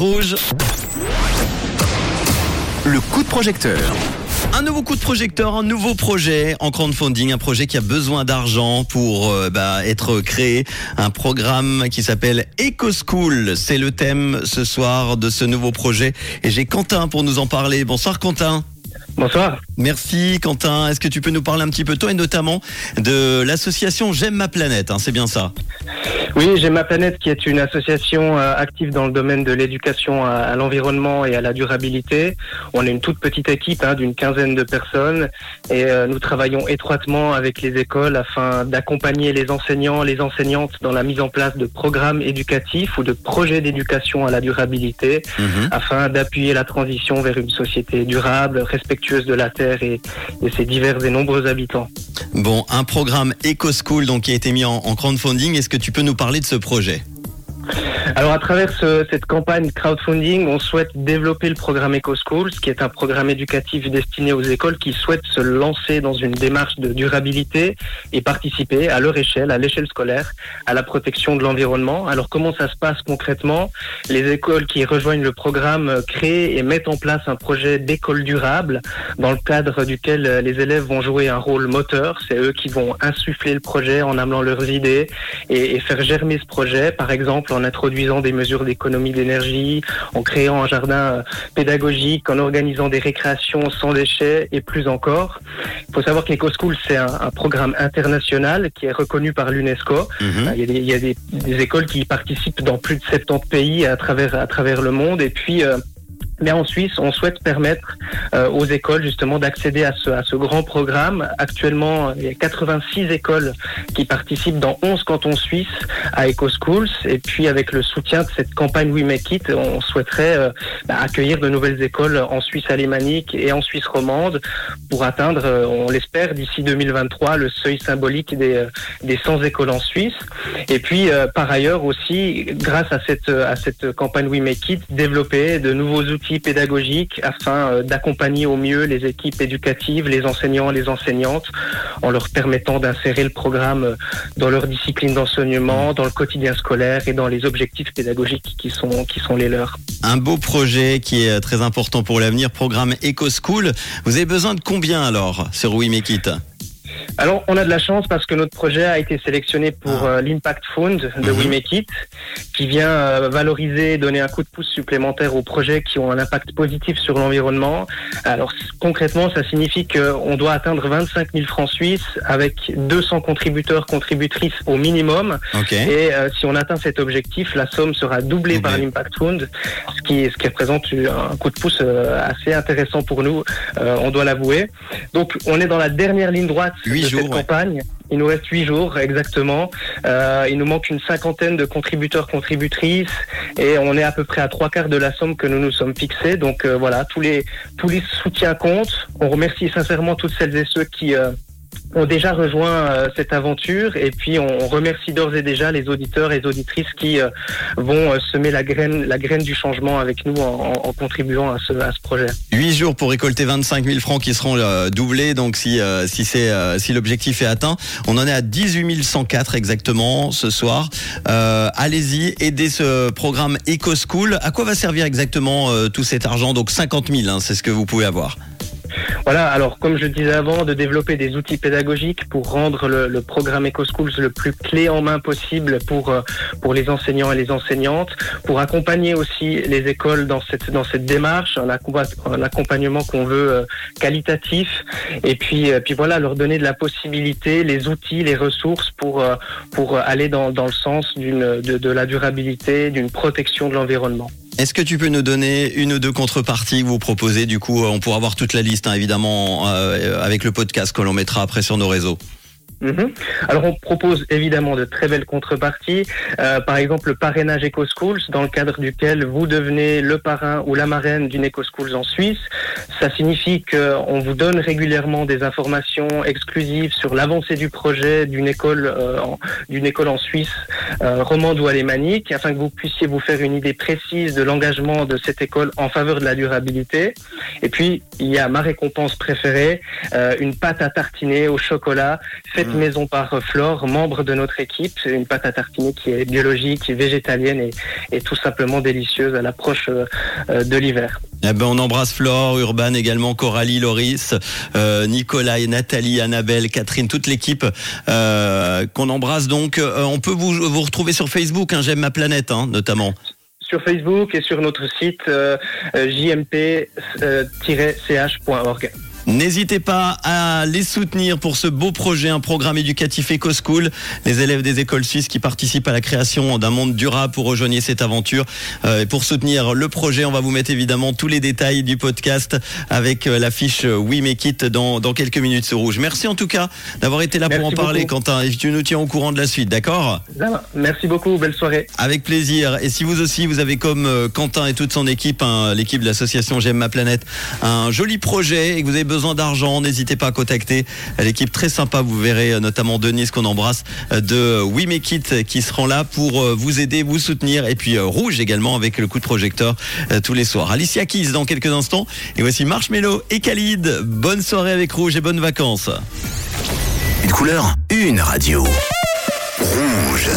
Rouge. Le coup de projecteur. Un nouveau coup de projecteur, un nouveau projet en crowdfunding, un projet qui a besoin d'argent pour euh, bah, être créé, un programme qui s'appelle EcoSchool. C'est le thème ce soir de ce nouveau projet et j'ai Quentin pour nous en parler. Bonsoir Quentin. Bonsoir. Merci Quentin. Est-ce que tu peux nous parler un petit peu toi et notamment de l'association J'aime ma planète, hein, c'est bien ça? Oui, J'aime ma planète qui est une association euh, active dans le domaine de l'éducation à, l'environnement et à la durabilité. On est une toute petite équipe hein, d'une quinzaine de personnes et euh, nous travaillons étroitement avec les écoles afin d'accompagner les enseignants, les enseignantes dans la mise en place de programmes éducatifs ou de projets d'éducation à la durabilité mhm. afin d'appuyer la transition vers une société durable, respectueuse de la Terre et, ses divers et nombreux habitants. Bon, un programme EcoSchool donc qui a été mis en crowdfunding. Est-ce que tu peux nous parler de ce projet? Alors à travers cette campagne crowdfunding, on souhaite développer le programme EcoSchools, qui est un programme éducatif destiné aux écoles qui souhaitent se lancer dans une démarche de durabilité et participer à leur échelle, à l'échelle scolaire, à la protection de l'environnement. Alors comment ça se passe concrètement? Les écoles qui rejoignent le programme créent et mettent en place un projet d'école durable dans le cadre duquel les élèves vont jouer un rôle moteur. C'est eux qui vont insuffler le projet en amenant leurs idées et, et faire germer ce projet, par exemple en introduisant des mesures d'économie d'énergie, en créant un jardin euh, pédagogique, en organisant des récréations sans déchets et plus encore. Il faut savoir que l'EcoSchool, c'est un, programme international qui est reconnu par l'UNESCO. Mhm. Il y a, des, écoles qui participent dans plus de 70 pays à travers, à travers le monde. Et puis, euh, mais en Suisse, on souhaite permettre euh, aux écoles justement d'accéder à ce, à ce grand programme. Actuellement, il y a 86 écoles qui participent dans 11 cantons suisses à EcoSchools. Et puis, avec le soutien de cette campagne We Make It, on souhaiterait euh, bah, accueillir de nouvelles écoles en Suisse alémanique et en Suisse romande pour atteindre, euh, on l'espère, d'ici 2023, le seuil symbolique des, des 100 écoles en Suisse. Et puis, par ailleurs aussi, grâce à cette, à cette campagne We Make It, développer de nouveaux outils pédagogiques afin euh, d'accompagner au mieux les équipes éducatives, les enseignants, les enseignantes, en leur permettant d'insérer le programme euh, dans leur discipline d'enseignement, dans le quotidien scolaire et dans les objectifs pédagogiques qui sont, les leurs. Un beau projet qui est très important pour l'avenir, programme EcoSchool. Vous avez besoin de combien alors sur Make alors, on a de la chance parce que notre projet a été sélectionné pour ah. euh, l'Impact Fund de mhm. We Make It, qui vient euh, valoriser et donner un coup de pouce supplémentaire aux projets qui ont un impact positif sur l'environnement. Alors, concrètement, ça signifie qu'on doit atteindre 25 000 francs suisses avec 200 contributeurs, contributrices au minimum. Et euh, si on atteint cet objectif, la somme sera doublée par l'Impact Fund, qui, ce qui représente un coup de pouce assez intéressant pour nous, on doit l'avouer. Donc, on est dans la dernière ligne droite cette campagne. Il nous reste huit jours exactement. Euh, il nous manque une cinquantaine de contributeurs, contributrices, et on est à peu près à trois quarts de la somme que nous nous sommes fixés. Donc euh, voilà, tous les tous les soutiens comptent. On remercie sincèrement toutes celles et ceux qui euh, ont déjà rejoint euh, cette aventure et puis on remercie d'ores et déjà les auditeurs et les auditrices qui euh, vont euh, semer la graine, la graine du changement avec nous en, en contribuant à ce, à ce projet. Huit jours pour récolter 25 000 francs qui seront doublés donc si, si, c'est, si l'objectif est atteint. On en est à 18 104 exactement ce soir. allez-y, aidez ce programme EcoSchool. À quoi va servir exactement tout cet argent? Donc 50 000, hein, c'est ce que vous pouvez avoir. Voilà, alors comme je disais avant, de développer des outils pédagogiques pour rendre le, le programme EcoSchools le plus clé en main possible pour, euh, pour les enseignants et les enseignantes, pour accompagner aussi les écoles dans cette, dans cette démarche, un, accompagnement qu'on veut euh, qualitatif, et puis, euh, puis voilà, leur donner de la possibilité, les outils, les ressources pour, pour aller dans, dans le sens d'une, de, de la durabilité, d'une protection de l'environnement. Est-ce que tu peux nous donner une ou deux contreparties que vous proposez? Du coup, on pourra voir toute la liste, hein, évidemment, euh, avec le podcast que l'on mettra après sur nos réseaux. Mhm. Alors on propose évidemment de très belles contreparties, euh, par exemple le parrainage EcoSchools, dans le cadre duquel vous devenez le parrain ou la marraine d'une EcoSchools en Suisse. Ça signifie qu'on vous donne régulièrement des informations exclusives sur l'avancée du projet d'une école, euh, d'une école en Suisse, euh, romande ou alémanique, afin que vous puissiez vous faire une idée précise de l'engagement de cette école en faveur de la durabilité. Et puis il y a ma récompense préférée, une pâte à tartiner au chocolat faite maison par Flore, membre de notre équipe. Une pâte à tartiner qui est biologique, végétalienne et, et tout simplement délicieuse à l'approche de l'hiver. Eh ben, on embrasse Flore, Urban également, Coralie, Loris, euh, Nicolas, Nathalie, Annabelle, Catherine, toute l'équipe euh, qu'on embrasse donc. Euh, on peut vous, vous retrouver sur Facebook, hein, J'aime ma planète hein, notamment. Sur Facebook et sur notre site euh, jmp-ch.org. N'hésitez pas à les soutenir pour ce beau projet, un programme éducatif EcoSchool. Les élèves des écoles suisses qui participent à la création d'un monde durable pour rejoindre cette aventure. Euh, et pour soutenir le projet, on va vous mettre évidemment tous les détails du podcast avec euh, la fiche We Make It dans, dans quelques minutes sur Rouge. Merci en tout cas d'avoir été là pour en parler, Quentin. Et tu nous tiens au courant de la suite, d'accord? Merci beaucoup, belle soirée. Avec plaisir. Et si vous aussi, vous avez comme euh, Quentin et toute son équipe, hein, l'équipe de l'association J'aime ma planète, un joli projet et que vous avez besoin besoin d'argent, n'hésitez pas à contacter l'équipe très sympa. Vous verrez euh, notamment Denise qu'on embrasse euh, de We Make It qui seront là pour euh, vous aider, vous soutenir. Et puis Rouge également avec le coup de projecteur tous les soirs. Alicia Keys dans quelques instants. Et voici Marshmello et Khalid. Bonne soirée avec Rouge et bonnes vacances. Une couleur, une radio. Rouge.